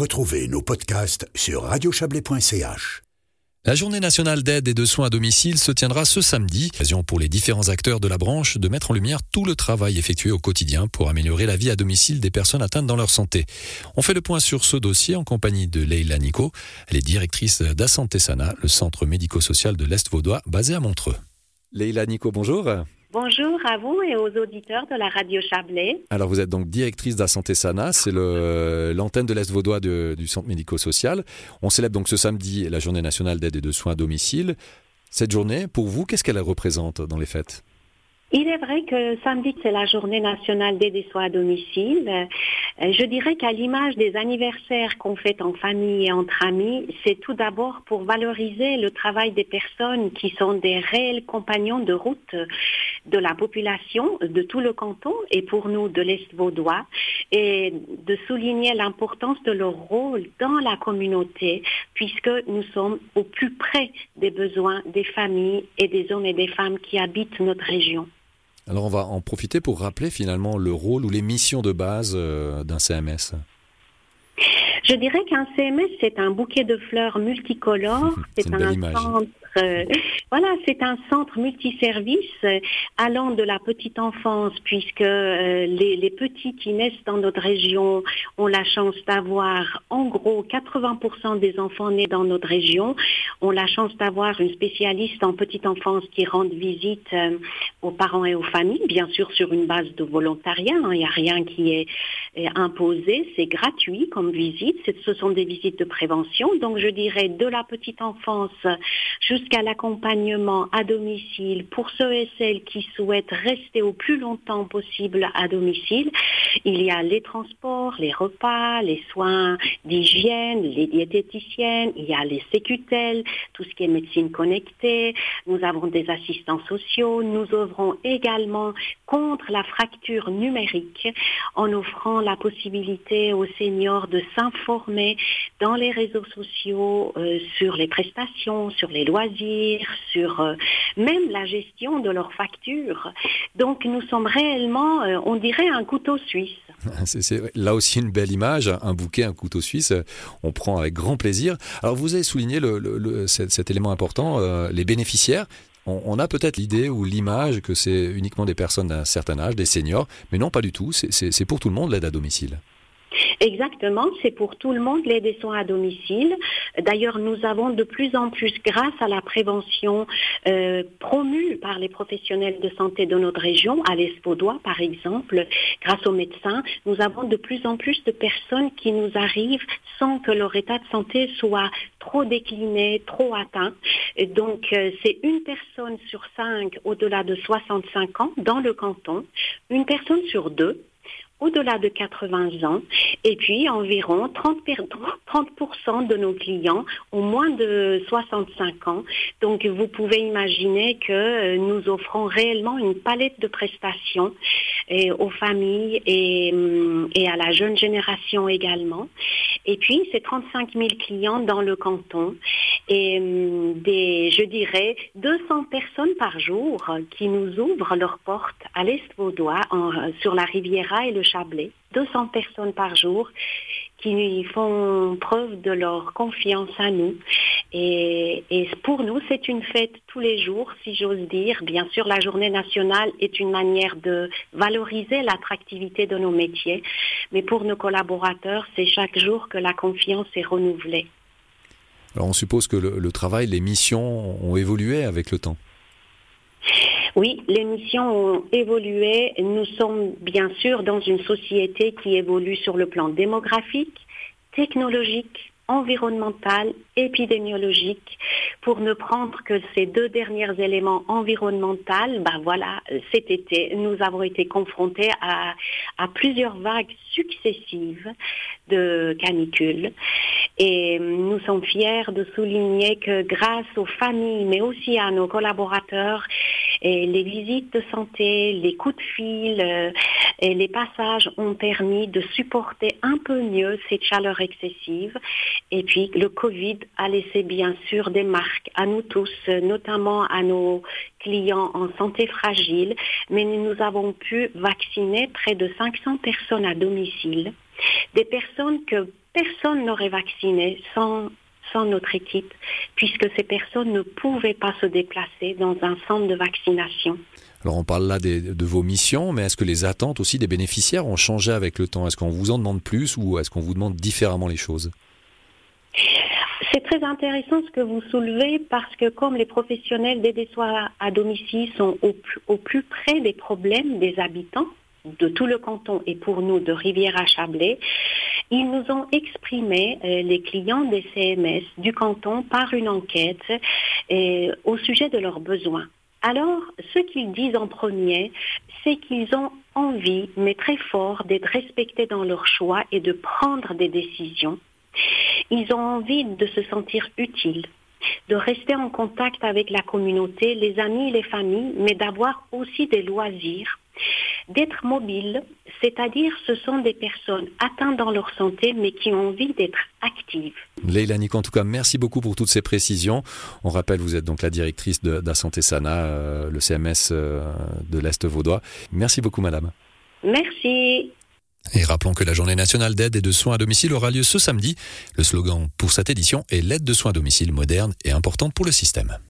Retrouvez nos podcasts sur radiochablais.ch. La journée nationale d'aide et de soins à domicile se tiendra ce samedi, occasion pour les différents acteurs de la branche de mettre en lumière tout le travail effectué au quotidien pour améliorer la vie à domicile des personnes atteintes dans leur santé. On fait le point sur ce dossier en compagnie de Leila Nico. Elle est directrice d'Assanté Sana, le centre médico-social de l'Est vaudois basé à Montreux. Leila Nico, bonjour. Bonjour à vous et aux auditeurs de la radio Chablais. Alors vous êtes donc directrice de la Santé Sana, c'est l'antenne de l'Est vaudois du centre médico-social. On célèbre donc ce samedi la journée nationale d'aide et de soins à domicile. Cette journée, pour vous, qu'est-ce qu'elle représente dans les fêtes? Il est vrai que samedi, c'est la journée nationale des soins à domicile. Euh, je dirais qu'à l'image des anniversaires qu'on fait en famille et entre amis, c'est tout d'abord pour valoriser le travail des personnes qui sont des réels compagnons de route de la population de tout le canton et pour nous de l'Est vaudois et de souligner l'importance de leur rôle dans la communauté puisque nous sommes au plus près des besoins des familles et des hommes et des femmes qui habitent notre région. Alors on va en profiter pour rappeler finalement le rôle ou les missions de base euh, d'un CMS. Je dirais qu'un CMS, c'est un bouquet de fleurs multicolores. C'est un euh, voilà, c'est un centre multiservice euh, allant de la petite enfance, puisque euh, les, petits qui naissent dans notre région ont la chance d'avoir, en gros, 80% des enfants nés dans notre région ont la chance d'avoir une spécialiste en petite enfance qui rend visite aux parents et aux familles, bien sûr sur une base de volontariat. Hein. Il n'y a rien qui est, est imposé, c'est gratuit comme visite. Ce sont des visites de prévention. Donc je dirais de la petite enfance jusqu'à l'accompagnement à domicile pour ceux et celles qui souhaitent rester au plus longtemps possible à domicile. Il y a les transports, les repas, les soins d'hygiène, les diététiciennes, il y a les sécutelles, tout ce qui est médecine connectée. Nous avons des assistants sociaux. Nous œuvrons également contre la fracture numérique en offrant la possibilité aux seniors de s'informer dans les réseaux sociaux euh, sur les prestations, sur les loisirs sur euh, même la gestion de leurs factures. Donc nous sommes réellement, euh, on dirait, un couteau suisse. C'est là aussi une belle image, un bouquet, un couteau suisse. On prend avec grand plaisir. Alors vous avez souligné cet, élément important, euh, les bénéficiaires. On, a peut-être l'idée ou l'image que c'est uniquement des personnes d'un certain âge, des seniors, mais non, pas du tout. C'est pour tout le monde l'aide à domicile. Exactement, c'est pour tout le monde des soins à domicile. D'ailleurs, nous avons de plus en plus, grâce à la prévention euh, promue par les professionnels de santé de notre région, à l'Espaudois par exemple, grâce aux médecins, nous avons de plus en plus de personnes qui nous arrivent sans que leur état de santé soit trop décliné, trop atteint. Donc, euh, c'est une personne sur cinq au-delà de 65 ans dans le canton, une personne sur deux au-delà de 80 ans et puis environ 30, 30 de nos clients ont moins de 65 ans. Donc vous pouvez imaginer que euh, nous offrons réellement une palette de prestations et aux familles et, hum, et à la jeune génération également. Et puis c'est 35 000 clients dans le canton et hum, des, je dirais, 200 personnes par jour qui nous ouvrent leurs portes à l'Est vaudois sur la Riviera et le Chablais, 200 personnes par jour qui font preuve de leur confiance à nous. Et, pour nous, c'est une fête tous les jours, si j'ose dire. Bien sûr, la journée nationale est une manière de valoriser l'attractivité de nos métiers, mais pour nos collaborateurs, c'est chaque jour que la confiance est renouvelée. Alors on suppose que le travail, les missions ont évolué avec le temps. Oui, les missions ont évolué. Nous sommes bien sûr dans une société qui évolue sur le plan démographique, technologique, environnemental, épidémiologique, pour ne prendre que ces deux derniers éléments environnementaux, ben voilà, cet été, nous avons été confrontés à, à plusieurs vagues successives de canicules. Et nous sommes fiers de souligner que grâce aux familles, mais aussi à nos collaborateurs, les visites de santé, les coups de fil euh, et les passages ont permis de supporter un peu mieux cette chaleur excessive. Et puis le Covid a laissé bien sûr des marques à nous tous, notamment à nos clients en santé fragile, mais nous avons pu vacciner près de 500 personnes à domicile des personnes que personne n'aurait vaccinées sans sans notre équipe, puisque ces personnes ne pouvaient pas se déplacer dans un centre de vaccination. Alors on parle là de vos missions, mais est-ce que les attentes aussi des bénéficiaires ont changé avec le temps? Est-ce qu'on vous en demande plus ou est-ce qu'on vous demande différemment les choses? C'est très intéressant ce que vous soulevez parce que comme les professionnels des soins à domicile sont au au plus près des problèmes des habitants, de tout le canton et pour nous de Rivière à Chablais, ils nous ont exprimé, euh, les clients des CMS du canton, par une enquête euh, au sujet de leurs besoins. Alors, ce qu'ils disent en premier, c'est qu'ils ont envie, mais très fort, d'être respectés dans leurs choix et de prendre des décisions. Ils ont envie de se sentir utiles, de rester en contact avec la communauté, les amis, les familles, mais d'avoir aussi des loisirs d'être mobile, c'est-à-dire ce sont des personnes atteintes dans leur santé mais qui ont envie d'être actives. Leila Nico, en tout cas, merci beaucoup pour toutes ces précisions. On rappelle, vous êtes donc la directrice de, Santé Sana, euh, le CMS euh, de l'Est vaudois. Merci beaucoup, madame. Merci. Et rappelons que la journée nationale d'aide et de soins à domicile aura lieu ce samedi. Le slogan pour cette édition est l'aide de soins à domicile moderne et importante pour le système.